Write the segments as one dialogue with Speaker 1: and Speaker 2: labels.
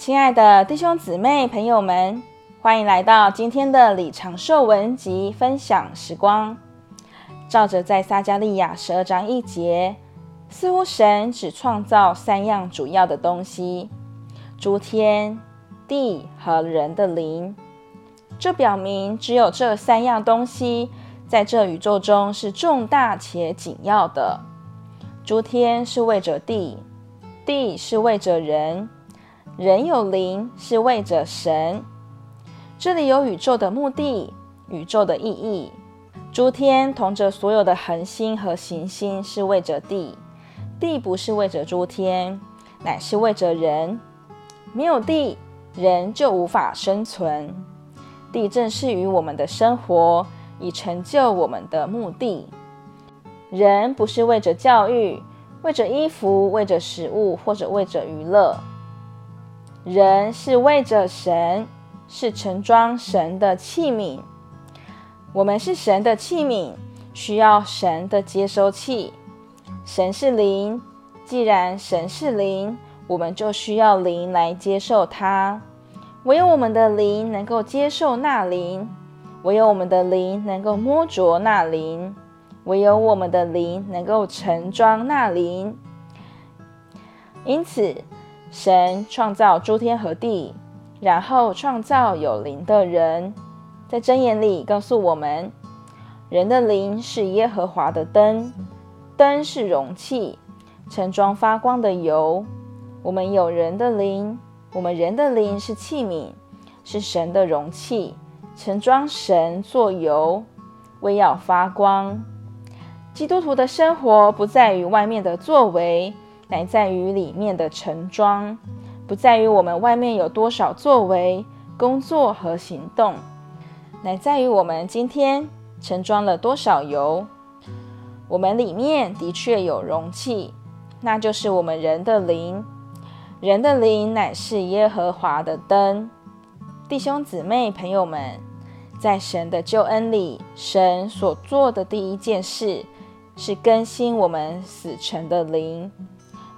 Speaker 1: 亲爱的弟兄姊妹、朋友们，欢迎来到今天的李长寿文集分享时光。照着在撒迦利亚十二章一节，似乎神只创造三样主要的东西：诸天、地和人的灵。这表明只有这三样东西在这宇宙中是重大且紧要的。诸天是为着地，地是为着人。人有灵是为着神，这里有宇宙的目的、宇宙的意义。诸天同着所有的恒星和行星是为着地，地不是为着诸天，乃是为着人。没有地，人就无法生存。地正是与我们的生活，以成就我们的目的。人不是为着教育，为着衣服，为着食物，或者为着娱乐。人是为着神，是盛装神的器皿。我们是神的器皿，需要神的接收器。神是灵，既然神是灵，我们就需要灵来接受它。唯有我们的灵能够接受那灵，唯有我们的灵能够摸着那灵，唯有我们的灵能够盛装那灵。因此。神创造诸天和地，然后创造有灵的人。在箴言里告诉我们，人的灵是耶和华的灯，灯是容器，盛装发光的油。我们有人的灵，我们人的灵是器皿，是神的容器，盛装神作油，为要发光。基督徒的生活不在于外面的作为。乃在于里面的盛装，不在于我们外面有多少作为、工作和行动，乃在于我们今天盛装了多少油。我们里面的确有容器，那就是我们人的灵。人的灵乃是耶和华的灯。弟兄姊妹、朋友们，在神的救恩里，神所做的第一件事是更新我们死沉的灵。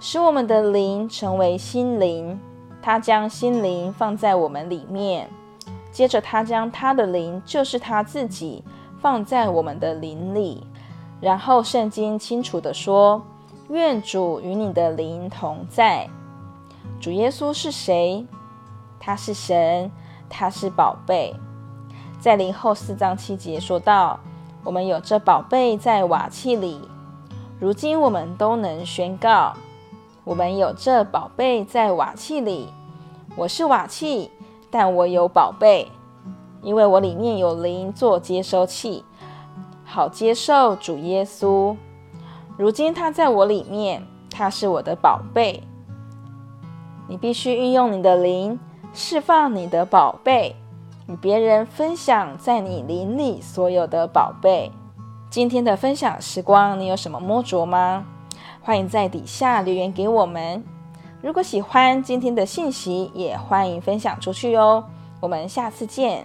Speaker 1: 使我们的灵成为心灵，他将心灵放在我们里面，接着他将他的灵，就是他自己，放在我们的灵里。然后圣经清楚地说：“愿主与你的灵同在。”主耶稣是谁？他是神，他是宝贝。在灵后四章七节说道：“我们有这宝贝在瓦器里，如今我们都能宣告。”我们有这宝贝在瓦器里，我是瓦器，但我有宝贝，因为我里面有灵做接收器，好接受主耶稣。如今他在我里面，他是我的宝贝。你必须运用你的灵，释放你的宝贝，与别人分享在你灵里所有的宝贝。今天的分享时光，你有什么摸着吗？欢迎在底下留言给我们。如果喜欢今天的信息，也欢迎分享出去哦。我们下次见。